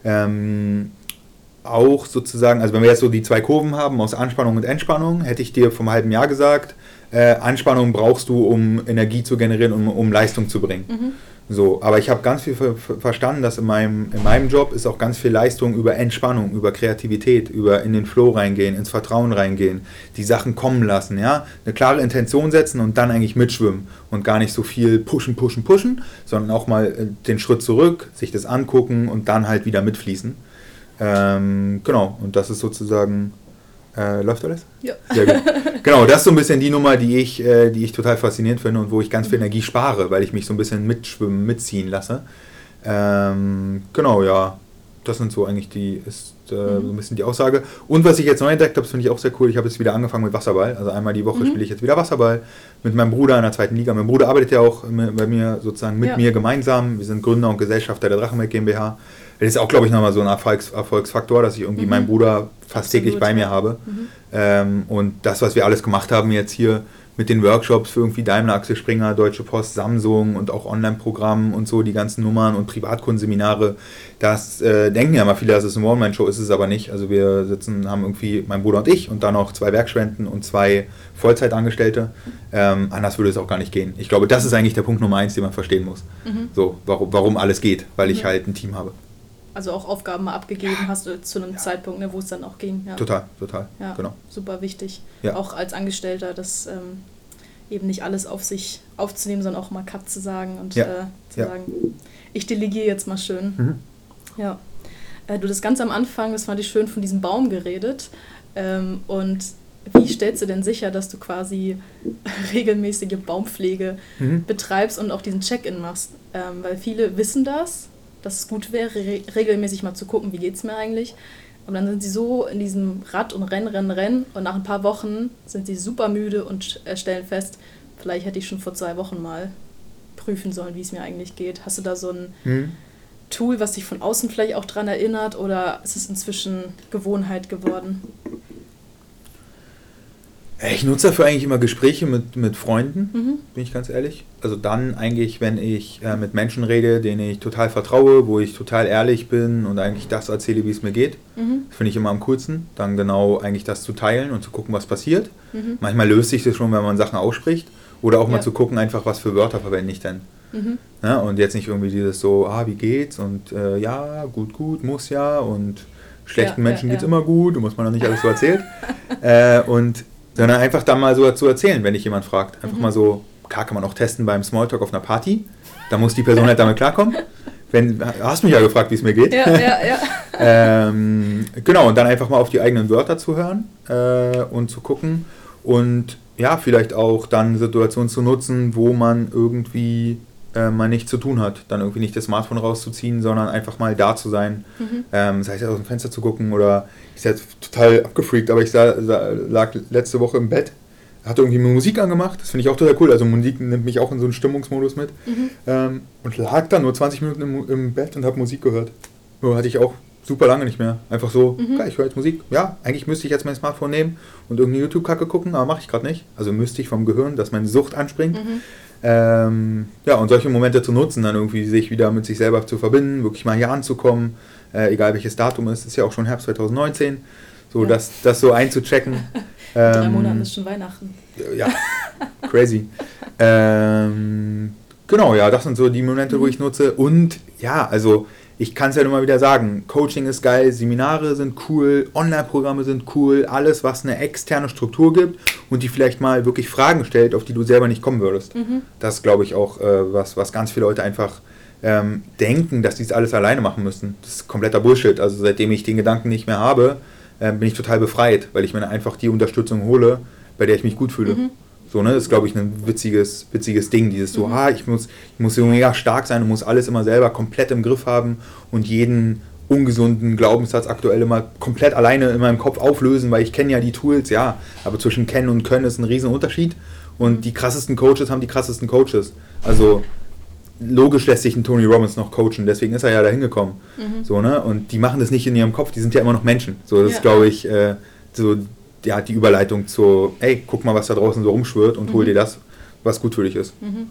Ähm, auch sozusagen, also wenn wir jetzt so die zwei Kurven haben aus Anspannung und Entspannung, hätte ich dir vom halben Jahr gesagt, äh, Anspannung brauchst du, um Energie zu generieren, um, um Leistung zu bringen. Mhm. So, aber ich habe ganz viel ver verstanden, dass in meinem, in meinem Job ist auch ganz viel Leistung über Entspannung, über Kreativität, über in den Flow reingehen, ins Vertrauen reingehen, die Sachen kommen lassen, ja, eine klare Intention setzen und dann eigentlich mitschwimmen und gar nicht so viel pushen, pushen, pushen, sondern auch mal äh, den Schritt zurück, sich das angucken und dann halt wieder mitfließen. Ähm, genau, und das ist sozusagen Äh, läuft alles? Ja. Sehr gut. Genau, das ist so ein bisschen die Nummer, die ich, äh, die ich total faszinierend finde und wo ich ganz viel Energie spare, weil ich mich so ein bisschen mitschwimmen, mitziehen lasse. Ähm, genau, ja. Das sind so eigentlich die, ist äh, so ein bisschen die Aussage. Und was ich jetzt neu entdeckt habe, das finde ich auch sehr cool. Ich habe jetzt wieder angefangen mit Wasserball. Also einmal die Woche Mhm. spiele ich jetzt wieder Wasserball mit meinem Bruder in der zweiten Liga. Mein Bruder arbeitet ja auch bei mir sozusagen mit Ja. mir gemeinsam. Wir sind Gründer und Gesellschafter der Drachenberg GmbH. Das ist auch, glaube ich, nochmal so ein Erfolgs Erfolgsfaktor, dass ich irgendwie Mhm. meinen Bruder fast Absolut, täglich bei mir habe. Mhm. Ähm, und das, was wir alles gemacht haben jetzt hier mit den Workshops für irgendwie Daimler, Axel Springer, Deutsche Post, Samsung und auch Online-Programmen und so, die ganzen Nummern und Privatkundenseminare, das äh, denken ja mal viele, dass es eine One-Man-Show ist, ist es aber nicht. Also wir sitzen, haben irgendwie mein Bruder und ich und dann noch zwei Werkstudenten und zwei Vollzeitangestellte. Ähm, anders würde es auch gar nicht gehen. Ich glaube, das ist eigentlich der Punkt Nummer eins, den man verstehen muss. Mhm. So, warum, warum alles geht, weil ich Ja. halt ein Team habe. Also auch Aufgaben mal abgegeben hast du zu einem Zeitpunkt, ne, wo es dann auch ging. Ja. Total, total. Ja, Genau. super wichtig. Ja. Auch als Angestellter, das ähm, eben nicht alles auf sich aufzunehmen, sondern auch mal Cut zu sagen und Ja. äh, zu Ja. sagen, ich delegiere jetzt mal schön. Mhm. Ja. Äh, du das ganz am Anfang, das fand ich schön, von diesem Baum geredet. Ähm, und wie stellst du denn sicher, dass du quasi regelmäßige Baumpflege Mhm. betreibst und auch diesen Check-in machst? Ähm, weil viele wissen das, dass es gut wäre, re regelmäßig mal zu gucken, wie geht es mir eigentlich. Aber dann sind sie so in diesem Rad und Rennen, Rennen, Rennen und nach ein paar Wochen sind sie super müde und stellen fest, vielleicht hätte ich schon vor zwei Wochen mal prüfen sollen, wie es mir eigentlich geht. Hast du da so ein Mhm. Tool, was dich von außen vielleicht auch dran erinnert oder ist es inzwischen Gewohnheit geworden? Ich nutze dafür eigentlich immer Gespräche mit, mit Freunden, Mhm. bin ich ganz ehrlich. Also dann eigentlich, wenn ich äh, mit Menschen rede, denen ich total vertraue, wo ich total ehrlich bin und eigentlich das erzähle, wie es mir geht. Mhm. Das finde ich immer am coolsten, dann genau eigentlich das zu teilen und zu gucken, was passiert. Mhm. Manchmal löst sich das schon, wenn man Sachen ausspricht. Oder auch mal Ja. zu gucken, einfach, was für Wörter verwende ich denn. Mhm. Ja, und jetzt nicht irgendwie dieses so, ah, wie geht's? Und äh, ja, gut, gut, muss ja. Und schlechten Ja, ja, Menschen geht's ja. immer gut, muss man noch nicht alles so erzählt. äh, und sondern einfach dann mal so dazu erzählen, wenn dich jemand fragt. Einfach Mhm. mal so, klar kann man auch testen beim Smalltalk auf einer Party. Da muss die Person halt damit klarkommen. Wenn, hast mich ja gefragt, wie es mir geht. Ja, ja, ja. ähm, genau, und dann einfach mal auf die eigenen Wörter zu hören äh, und zu gucken. Und ja, vielleicht auch dann Situationen zu nutzen, wo man irgendwie äh, mal nichts zu tun hat. Dann irgendwie nicht das Smartphone rauszuziehen, sondern einfach mal da zu sein. Mhm. Ähm, sei es aus dem Fenster zu gucken oder ich bin jetzt total abgefreakt, aber ich sah, sah, lag letzte Woche im Bett, hatte irgendwie Musik angemacht, das finde ich auch total cool. Also Musik nimmt mich auch in so einen Stimmungsmodus mit. Mhm. Ähm, und lag dann nur 20 Minuten im, im Bett und habe Musik gehört. Nur hatte ich auch super lange nicht mehr. Einfach so, Mhm. geil, ich höre jetzt Musik. Ja, eigentlich müsste ich jetzt mein Smartphone nehmen und irgendeine YouTube-Kacke gucken, aber mache ich gerade nicht. Also müsste ich vom Gehirn, dass meine Sucht anspringt. Mhm. Ähm, ja, und solche Momente zu nutzen, dann irgendwie sich wieder mit sich selber zu verbinden, wirklich mal hier anzukommen, äh, egal welches Datum ist, ist ja auch schon Herbst 2019, so Ja. das, das so einzuchecken. In drei Ähm, Monaten ist schon Weihnachten. ja, crazy. ähm, genau, ja, das sind so die Momente, wo ich nutze. Und ja, also ich kann es ja immer wieder sagen, Coaching ist geil, Seminare sind cool, Online-Programme sind cool, alles, was eine externe Struktur gibt und die vielleicht mal wirklich Fragen stellt, auf die du selber nicht kommen würdest. Mhm. Das ist, glaube ich, auch äh, was, was ganz viele Leute einfach ähm, denken, dass sie es alles alleine machen müssen. Das ist kompletter Bullshit. Also seitdem ich den Gedanken nicht mehr habe, äh, bin ich total befreit, weil ich mir einfach die Unterstützung hole, bei der ich mich gut fühle. Mhm. So, ne, das ist, glaube ich, ein witziges, witziges Ding. Dieses so, Mhm. ah, ich muss, ich muss so mega stark sein und muss alles immer selber komplett im Griff haben und jeden ungesunden Glaubenssatz aktuell immer komplett alleine in meinem Kopf auflösen, weil ich kenne ja die Tools, ja, aber zwischen kennen und können ist ein riesen Unterschied und die krassesten Coaches haben die krassesten Coaches. Also logisch lässt sich ein Tony Robbins noch coachen, deswegen ist er ja da hingekommen. Mhm. So, ne? Und die machen das nicht in ihrem Kopf, die sind ja immer noch Menschen. So, das Ja. ist, glaube ich, äh, so ja, die Überleitung zu, ey, guck mal, was da draußen so rumschwirrt und hol Mhm. dir das, was gut für dich ist. Mhm.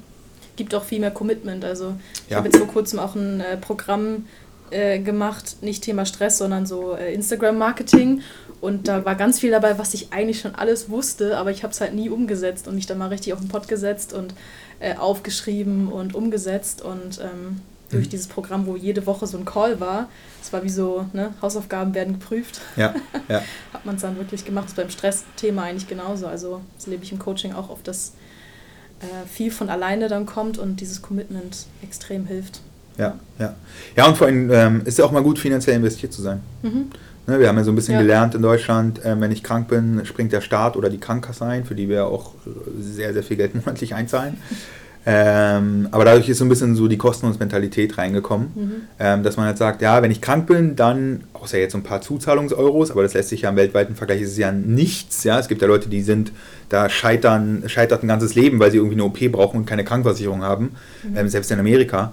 Gibt auch viel mehr Commitment. Also ich Ja. habe jetzt vor kurzem auch ein äh, Programm äh, gemacht, nicht Thema Stress, sondern so äh, Instagram-Marketing. Und da war ganz viel dabei, was ich eigentlich schon alles wusste, aber ich habe es halt nie umgesetzt und mich dann mal richtig auf den Pott gesetzt und äh, aufgeschrieben und umgesetzt. Und ähm, durch Mhm. dieses Programm, wo jede Woche so ein Call war, es war wie so, ne, Hausaufgaben werden geprüft, Ja, ja. hat man es dann wirklich gemacht. Das ist beim Stressthema eigentlich genauso. Also das lebe ich im Coaching auch auf, dass äh, viel von alleine dann kommt und dieses Commitment extrem hilft. Ja, ja. Ja, und vor allem ähm, ist ja auch mal gut, finanziell investiert zu sein. Mhm. Ne, wir haben ja so ein bisschen ja. gelernt in Deutschland, äh, wenn ich krank bin, springt der Staat oder die Krankenkasse ein, für die wir auch sehr, sehr viel Geld monatlich einzahlen. Ähm, aber dadurch ist so ein bisschen so die Kostenlos-Mentalität reingekommen, mhm. ähm, dass man halt sagt, ja, wenn ich krank bin, dann, außer jetzt so ein paar Zuzahlungseuros, aber das lässt sich ja im weltweiten Vergleich, ist es ja nichts, ja, es gibt ja Leute, die sind, da scheitern, scheitert ein ganzes Leben, weil sie irgendwie eine OP brauchen und keine Krankenversicherung haben, mhm. ähm, selbst in Amerika.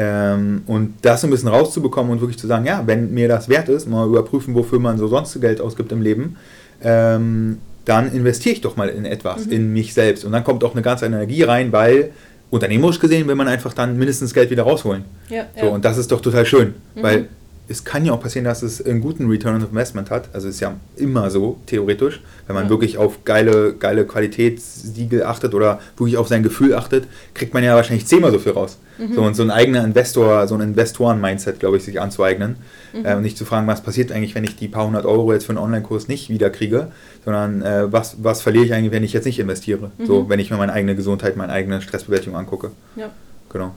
Ähm, und das so ein bisschen rauszubekommen und wirklich zu sagen, ja, wenn mir das wert ist, mal überprüfen, wofür man so sonst Geld ausgibt im Leben, ähm, dann investiere ich doch mal in etwas, mhm. in mich selbst. Und dann kommt auch eine ganze Energie rein, weil unternehmerisch gesehen will man einfach dann mindestens Geld wieder rausholen. Ja, so, ja. Und das ist doch total schön, mhm. weil es kann ja auch passieren, dass es einen guten Return on Investment hat. Also ist ja immer so, theoretisch, wenn man ja. wirklich auf geile, geile Qualitätssiegel achtet oder wirklich auf sein Gefühl achtet, kriegt man ja wahrscheinlich zehnmal so viel raus. Mhm. So, und so ein eigener Investor, so ein Investoren-Mindset, glaube ich, sich anzueignen. Mhm. Äh, und nicht zu fragen, was passiert eigentlich, wenn ich die paar hundert Euro jetzt für einen Online-Kurs nicht wiederkriege, sondern äh, was, was verliere ich eigentlich, wenn ich jetzt nicht investiere. Mhm. So, wenn ich mir meine eigene Gesundheit, meine eigene Stressbewältigung angucke. Ja. Genau.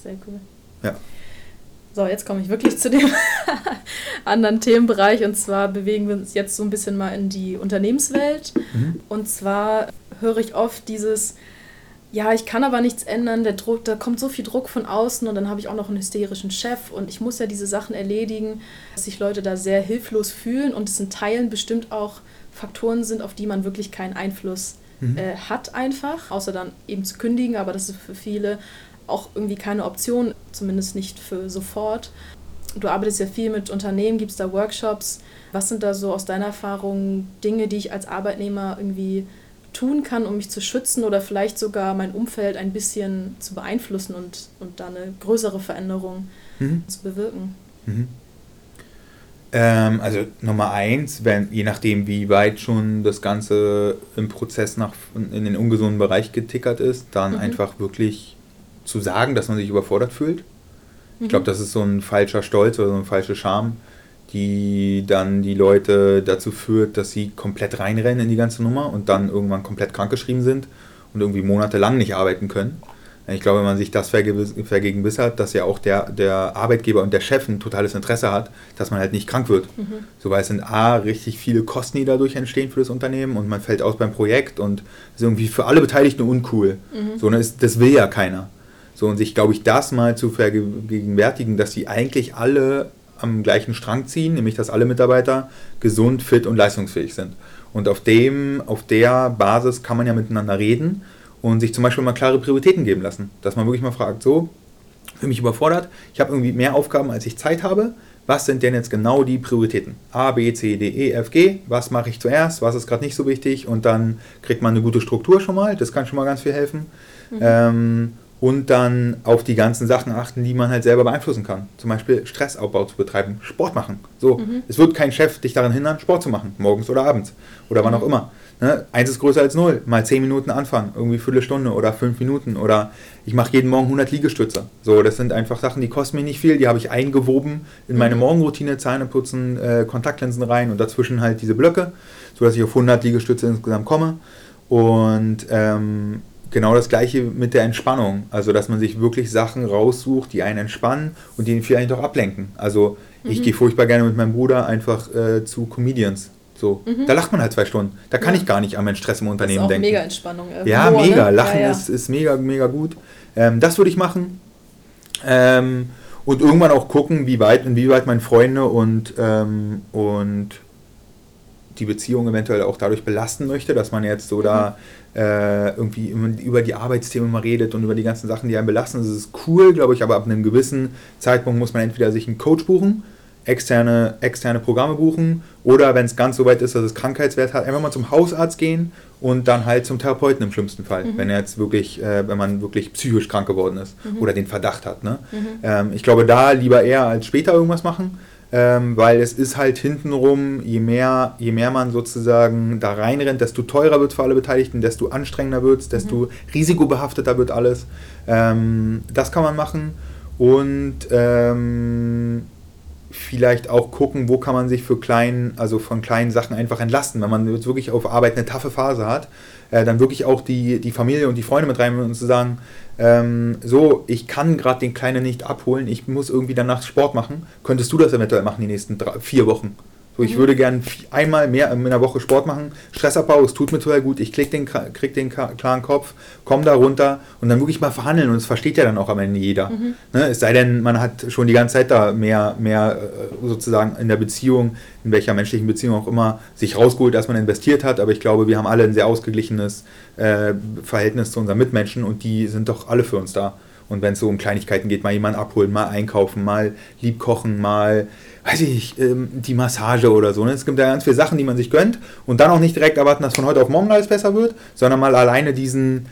Sehr cool. Ja. So, jetzt komme ich wirklich zu dem anderen Themenbereich und zwar bewegen wir uns jetzt so ein bisschen mal in die Unternehmenswelt. Mhm. Und zwar höre ich oft dieses, ja, ich kann aber nichts ändern, der Druck, da kommt so viel Druck von außen und dann habe ich auch noch einen hysterischen Chef und ich muss ja diese Sachen erledigen, dass sich Leute da sehr hilflos fühlen und es in Teilen bestimmt auch Faktoren sind, auf die man wirklich keinen Einfluss mhm. äh, hat einfach, außer dann eben zu kündigen, aber das ist für viele auch irgendwie keine Option, zumindest nicht für sofort. Du arbeitest ja viel mit Unternehmen, gibt es da Workshops. Was sind da so aus deiner Erfahrung Dinge, die ich als Arbeitnehmer irgendwie tun kann, um mich zu schützen oder vielleicht sogar mein Umfeld ein bisschen zu beeinflussen und, und da eine größere Veränderung mhm. zu bewirken? Mhm. Ähm, also Nummer eins, wenn, je nachdem, wie weit schon das Ganze im Prozess nach, in den ungesunden Bereich getickert ist, dann mhm. einfach wirklich zu sagen, dass man sich überfordert fühlt. Mhm. Ich glaube, das ist so ein falscher Stolz oder so ein falscher Charme, die dann die Leute dazu führt, dass sie komplett reinrennen in die ganze Nummer und dann irgendwann komplett krankgeschrieben sind und irgendwie monatelang nicht arbeiten können. Ich glaube, wenn man sich das vergegenwissert, dass ja auch der, der Arbeitgeber und der Chef ein totales Interesse hat, dass man halt nicht krank wird. Mhm. So, weil es sind A, richtig viele Kosten, die dadurch entstehen für das Unternehmen und man fällt aus beim Projekt und ist irgendwie für alle Beteiligten uncool. Mhm. So, das, das will ja keiner. So, und sich, glaube ich, das mal zu vergegenwärtigen, dass sie eigentlich alle am gleichen Strang ziehen, nämlich dass alle Mitarbeiter gesund, fit und leistungsfähig sind. Und auf dem, auf der Basis kann man ja miteinander reden und sich zum Beispiel mal klare Prioritäten geben lassen. Dass man wirklich mal fragt, so, für mich überfordert, ich habe irgendwie mehr Aufgaben, als ich Zeit habe. Was sind denn jetzt genau die Prioritäten? A, B, C, D, E, F, G. Was mache ich zuerst? Was ist gerade nicht so wichtig? Und dann kriegt man eine gute Struktur schon mal. Das kann schon mal ganz viel helfen. Mhm. Ähm, und dann auf die ganzen Sachen achten, die man halt selber beeinflussen kann. Zum Beispiel Stressabbau zu betreiben, Sport machen. So, mhm. es wird kein Chef dich daran hindern, Sport zu machen, morgens oder abends oder wann mhm. auch immer. Ne? Eins ist größer als null. Mal zehn Minuten anfangen, irgendwie Viertelstunde oder fünf Minuten oder ich mache jeden Morgen 100 Liegestütze. So, das sind einfach Sachen, die kosten mir nicht viel. Die habe ich eingewoben in meine mhm. Morgenroutine, Zähne putzen, äh, Kontaktlinsen rein und dazwischen halt diese Blöcke, sodass ich auf 100 Liegestütze insgesamt komme. Und ähm, genau das gleiche mit der Entspannung. Also, dass man sich wirklich Sachen raussucht, die einen entspannen und die vielleicht auch ablenken. Also, mhm. ich gehe furchtbar gerne mit meinem Bruder einfach äh, zu Comedians. So, mhm. da lacht man halt zwei Stunden. Da kann ja. ich gar nicht an meinen Stress im Unternehmen denken. Das ist auch denken. mega Entspannung. Äh, ja, mega. Ne? Lachen ja, ja. Ist, ist mega, mega gut. Ähm, das würde ich machen. Ähm, und irgendwann auch gucken, wie weit, inwieweit meine Freunde und, ähm, und die Beziehung eventuell auch dadurch belasten möchte, dass man jetzt so mhm. da äh, irgendwie über die Arbeitsthemen mal redet und über die ganzen Sachen, die einen belasten. Das ist cool, glaube ich, aber ab einem gewissen Zeitpunkt muss man entweder sich einen Coach buchen, externe, externe Programme buchen oder wenn es ganz so weit ist, dass es Krankheitswert hat, einfach mal zum Hausarzt gehen und dann halt zum Therapeuten im schlimmsten Fall, mhm. wenn er jetzt wirklich, äh, wenn man wirklich psychisch krank geworden ist mhm. oder den Verdacht hat. Ne? Mhm. Ähm, ich glaube, da lieber eher als später irgendwas machen ähm, weil es ist halt hintenrum, je mehr, je mehr man sozusagen da reinrennt, desto teurer wird für alle Beteiligten, desto anstrengender wird es, desto mhm. risikobehafteter wird alles. Ähm, das kann man machen und ähm, vielleicht auch gucken, wo kann man sich für kleinen, also von kleinen Sachen einfach entlasten. Wenn man jetzt wirklich auf Arbeit eine taffe Phase hat, äh, dann wirklich auch die, die Familie und die Freunde mit rein und zu sagen, ähm, so, ich kann gerade den Kleinen nicht abholen, ich muss irgendwie danach Sport machen. Könntest du das eventuell machen die nächsten drei, vier Wochen? So, ich mhm. würde gern einmal mehr in der Woche Sport machen, Stressabbau, es tut mir total gut, ich krieg den, krieg den klaren Kopf, komme da runter und dann wirklich mal verhandeln und es versteht ja dann auch am Ende jeder. Mhm. Ne? Es sei denn, man hat schon die ganze Zeit da mehr, mehr äh, sozusagen in der Beziehung, in welcher menschlichen Beziehung auch immer, sich rausgeholt, dass man investiert hat, aber ich glaube, wir haben alle ein sehr ausgeglichenes äh, Verhältnis zu unseren Mitmenschen und die sind doch alle für uns da. Und wenn es so um Kleinigkeiten geht, mal jemanden abholen, mal einkaufen, mal lieb kochen, mal, weiß ich, ähm, die Massage oder so. Ne? Es gibt ja ganz viele Sachen, die man sich gönnt und dann auch nicht direkt erwarten, dass von heute auf morgen alles besser wird, sondern mal alleine diesen,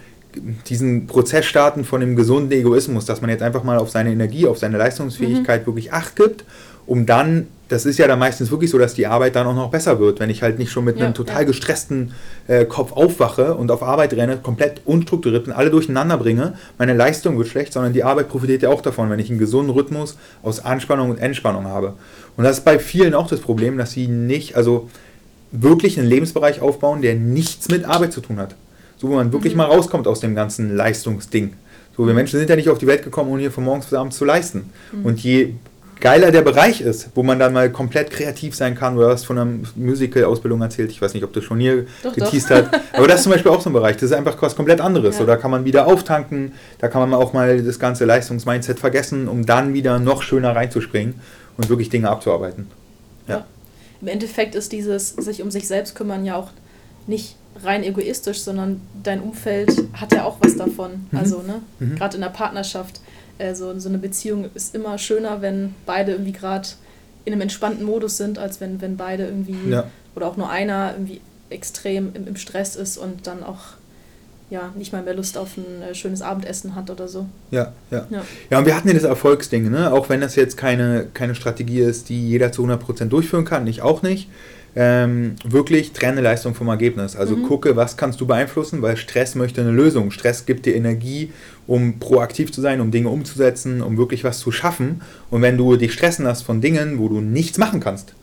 diesen Prozess starten von dem gesunden Egoismus, dass man jetzt einfach mal auf seine Energie, auf seine Leistungsfähigkeit mhm. wirklich Acht gibt, um dann das ist ja dann meistens wirklich so, dass die Arbeit dann auch noch besser wird, wenn ich halt nicht schon mit ja, einem total ja. gestressten äh, Kopf aufwache und auf Arbeit renne, komplett unstrukturiert und alle durcheinander bringe. Meine Leistung wird schlecht, sondern die Arbeit profitiert ja auch davon, wenn ich einen gesunden Rhythmus aus Anspannung und Entspannung habe. Und das ist bei vielen auch das Problem, dass sie nicht, also wirklich einen Lebensbereich aufbauen, der nichts mit Arbeit zu tun hat. So, wo man wirklich mhm. mal rauskommt aus dem ganzen Leistungsding. So, wir Menschen sind ja nicht auf die Welt gekommen, um hier von morgens bis abends zu leisten. Mhm. Und je geiler der Bereich ist, wo man dann mal komplett kreativ sein kann. Du hast von einer Musical-Ausbildung erzählt. Ich weiß nicht, ob das schon hier doch, geteased doch. hat. Aber das ist zum Beispiel auch so ein Bereich. Das ist einfach was komplett anderes. Ja. So, da kann man wieder auftanken. Da kann man auch mal das ganze Leistungsmindset vergessen, um dann wieder noch schöner reinzuspringen und wirklich Dinge abzuarbeiten. Ja. ja. Im Endeffekt ist dieses sich um sich selbst kümmern ja auch nicht rein egoistisch, sondern dein Umfeld hat ja auch was davon. Mhm. Also, ne? Mhm. Gerade in der Partnerschaft also so eine Beziehung ist immer schöner, wenn beide irgendwie gerade in einem entspannten Modus sind, als wenn, wenn beide irgendwie ja. oder auch nur einer irgendwie extrem im, im Stress ist und dann auch ja, nicht mal mehr Lust auf ein äh, schönes Abendessen hat oder so. Ja, ja. Ja, ja und wir hatten ja das Erfolgsding, ne? auch wenn das jetzt keine, keine Strategie ist, die jeder zu 100% durchführen kann, ich auch nicht ähm, wirklich trenne Leistung vom Ergebnis. Also mhm. gucke, was kannst du beeinflussen, weil Stress möchte eine Lösung. Stress gibt dir Energie, um proaktiv zu sein, um Dinge umzusetzen, um wirklich was zu schaffen. Und wenn du dich stressen lässt von Dingen, wo du nichts machen kannst,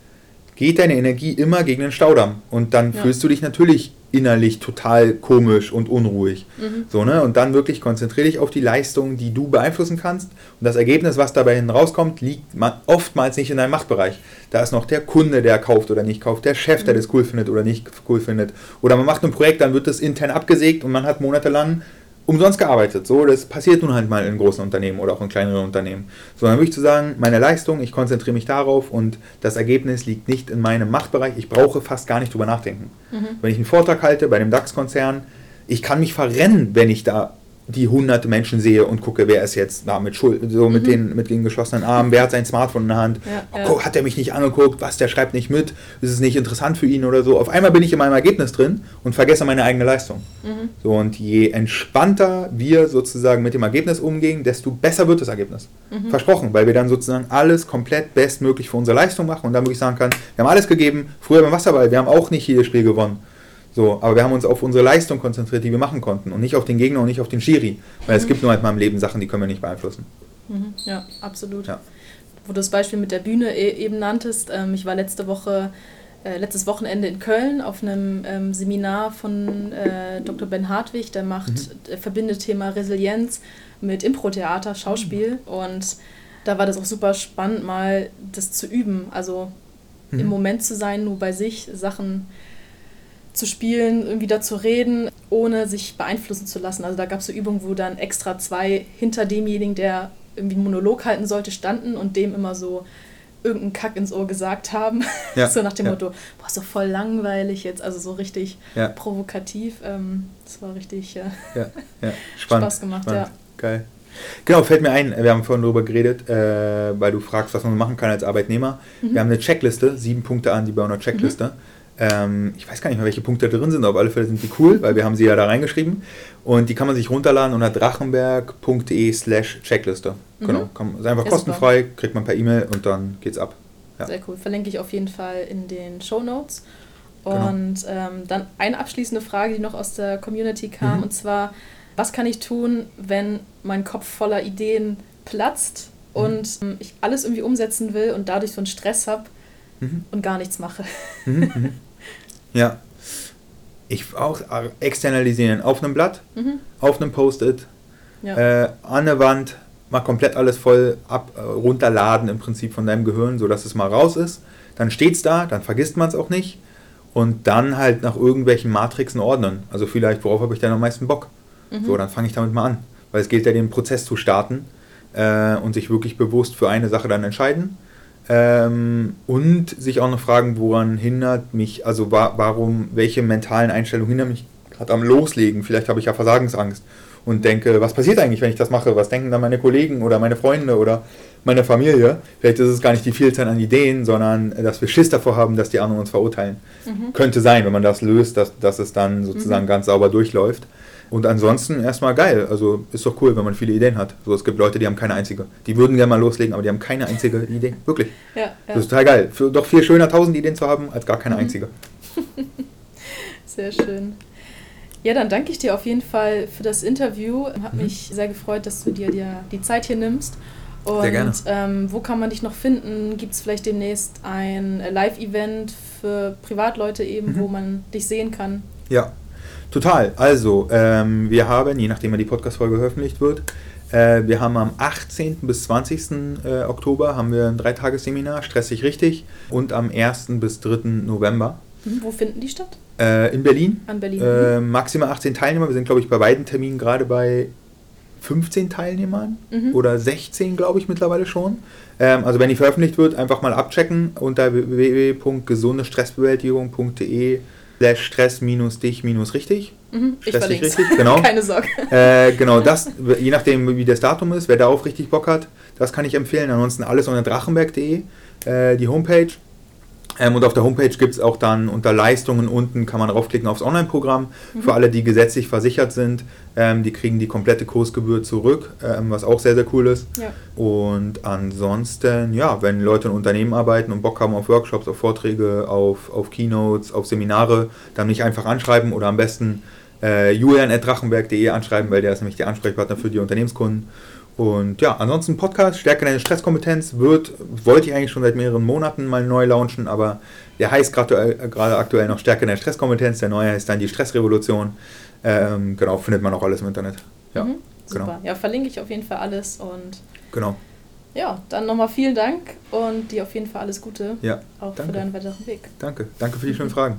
geht deine Energie immer gegen den Staudamm. Und dann ja. fühlst du dich natürlich innerlich total komisch und unruhig. Mhm. So, ne? Und dann wirklich konzentriere dich auf die Leistung, die du beeinflussen kannst. Und das Ergebnis, was dabei hin rauskommt, liegt oftmals nicht in deinem Machtbereich. Da ist noch der Kunde, der kauft oder nicht kauft, der Chef, der mhm. das cool findet oder nicht cool findet. Oder man macht ein Projekt, dann wird das intern abgesägt und man hat monatelang umsonst gearbeitet. So, das passiert nun halt mal in großen Unternehmen oder auch in kleineren Unternehmen. Sondern wirklich zu sagen, meine Leistung, ich konzentriere mich darauf und das Ergebnis liegt nicht in meinem Machtbereich. Ich brauche fast gar nicht drüber nachdenken. Mhm. Wenn ich einen Vortrag halte bei dem DAX-Konzern, ich kann mich verrennen, wenn ich da die hunderte Menschen sehe und gucke, wer ist jetzt da mit Schuld, so mit, mhm. den, mit den geschlossenen Armen, wer hat sein Smartphone in der Hand, ja, ja. hat er mich nicht angeguckt, was, der schreibt nicht mit, ist es nicht interessant für ihn oder so. Auf einmal bin ich in meinem Ergebnis drin und vergesse meine eigene Leistung. Mhm. So, und je entspannter wir sozusagen mit dem Ergebnis umgehen, desto besser wird das Ergebnis. Mhm. Versprochen, weil wir dann sozusagen alles komplett bestmöglich für unsere Leistung machen und dann wirklich sagen kann, wir haben alles gegeben, früher beim Wasserball, wir haben auch nicht jedes Spiel gewonnen. So, aber wir haben uns auf unsere Leistung konzentriert, die wir machen konnten und nicht auf den Gegner und nicht auf den Schiri. Weil mhm. es gibt nur halt mal im Leben Sachen, die können wir nicht beeinflussen. Mhm. Ja, absolut. Ja. Wo du das Beispiel mit der Bühne e eben nanntest, ähm, ich war letzte Woche, äh, letztes Wochenende in Köln auf einem ähm, Seminar von äh, Dr. Ben Hartwig, der macht, mhm. der verbindet Thema Resilienz mit Impro-Theater, Schauspiel mhm. und da war das auch super spannend, mal das zu üben, also im mhm. Moment zu sein, nur bei sich, Sachen zu spielen, irgendwie dazu reden, ohne sich beeinflussen zu lassen. Also da gab es so Übungen, wo dann extra zwei hinter demjenigen, der irgendwie einen Monolog halten sollte, standen und dem immer so irgendeinen Kack ins Ohr gesagt haben. Ja, so nach dem ja. Motto, boah, so voll langweilig jetzt, also so richtig ja. provokativ. Ähm, das war richtig äh, Spaß gemacht, spannend. ja. Geil. Genau, fällt mir ein, wir haben vorhin darüber geredet, äh, weil du fragst, was man machen kann als Arbeitnehmer. Mhm. Wir haben eine Checkliste, sieben Punkte an die bei einer Checkliste. Mhm. Ähm, ich weiß gar nicht mehr, welche Punkte da drin sind, auf alle Fälle sind die cool, weil wir haben sie ja da reingeschrieben. Und die kann man sich runterladen unter drachenberg.de slash Checkliste. Mhm. Genau, kann, ist einfach ja, kostenfrei, super. kriegt man per E-Mail und dann geht's ab. Ja. Sehr cool, verlinke ich auf jeden Fall in den Show Notes. Genau. Und genau. ähm, dann eine abschließende Frage, die noch aus der Community kam, mhm. und zwar, was kann ich tun, wenn mein Kopf voller Ideen platzt mhm. und ähm, ich alles irgendwie umsetzen will und dadurch so einen Stress habe mhm. und gar nichts mache? Ja. Ich auch externalisieren auf einem Blatt, mhm. auf einem Post-it, ja. äh, an der Wand, mal komplett alles voll ab, äh, runterladen im Prinzip von deinem Gehirn, sodass es mal raus ist. Dann steht es da, dann vergisst man es auch nicht. Und dann halt nach irgendwelchen Matrixen ordnen. Also vielleicht, worauf habe ich denn am meisten Bock? Mhm. So, dann fange ich damit mal an. Weil es gilt ja, den Prozess zu starten äh, und sich wirklich bewusst für eine Sache dann entscheiden. Ähm, und sich auch noch fragen, woran hindert mich, also wa warum, welche mentalen Einstellungen hindern mich gerade am Loslegen? Vielleicht habe ich ja Versagensangst und denke, was passiert eigentlich, wenn ich das mache? Was denken dann meine Kollegen oder meine Freunde oder meine Familie? Vielleicht ist es gar nicht die Vielzahl an Ideen, sondern dass wir Schiss davor haben, dass die anderen uns verurteilen. Mhm. Könnte sein, wenn man das löst, dass, dass es dann sozusagen mhm. ganz sauber durchläuft. Und ansonsten erstmal geil. Also ist doch cool, wenn man viele Ideen hat. So, es gibt Leute, die haben keine einzige. Die würden gerne mal loslegen, aber die haben keine einzige Idee. Wirklich. Ja, ja. Das ist total geil. Für, doch viel schöner, tausend Ideen zu haben, als gar keine mhm. einzige. Sehr schön. Ja, dann danke ich dir auf jeden Fall für das Interview. Hat mhm. mich sehr gefreut, dass du dir die Zeit hier nimmst. Und sehr gerne. Ähm, wo kann man dich noch finden? Gibt es vielleicht demnächst ein Live-Event für Privatleute eben, mhm. wo man dich sehen kann? Ja, total. Also, ähm, wir haben, je nachdem wann die Podcast-Folge veröffentlicht wird, äh, wir haben am 18. bis 20. Äh, Oktober haben wir ein Dreitagesseminar, Stressig richtig, und am 1. bis 3. November. Mhm. Wo finden die statt? Äh, in Berlin. An Berlin. Äh, mhm. maximal 18 Teilnehmer. Wir sind, glaube ich, bei beiden Terminen gerade bei 15 Teilnehmern mhm. oder 16, glaube ich, mittlerweile schon. Ähm, also wenn die veröffentlicht wird, einfach mal abchecken unter www.gesundestressbewältigung.de slash stress-dich-richtig. Mhm, ich Stress richtig, genau. Keine Sorge. Äh, genau, das, je nachdem wie das Datum ist, wer darauf richtig Bock hat, das kann ich empfehlen. Ansonsten alles unter drachenberg.de, äh, die Homepage. Ähm, und auf der Homepage gibt es auch dann unter Leistungen unten, kann man draufklicken aufs Online-Programm. Mhm. Für alle, die gesetzlich versichert sind, ähm, die kriegen die komplette Kursgebühr zurück, ähm, was auch sehr, sehr cool ist. Ja. Und ansonsten, ja, wenn Leute in Unternehmen arbeiten und Bock haben auf Workshops, auf Vorträge, auf, auf Keynotes, auf Seminare, dann nicht einfach anschreiben oder am besten äh, julian.drachenberg.de anschreiben, weil der ist nämlich der Ansprechpartner für die Unternehmenskunden. Und ja, ansonsten Podcast, Stärke deine Stresskompetenz, wird, wollte ich eigentlich schon seit mehreren Monaten mal neu launchen, aber der heißt gerade aktuell noch Stärke deine Stresskompetenz, der neue heißt dann die Stressrevolution. Ähm, genau, findet man auch alles im Internet. Ja, mhm, super. Genau. Ja, verlinke ich auf jeden Fall alles und genau. Ja, dann nochmal vielen Dank und dir auf jeden Fall alles Gute. Ja, auch danke. für deinen weiteren Weg. Danke, danke für die schönen Fragen.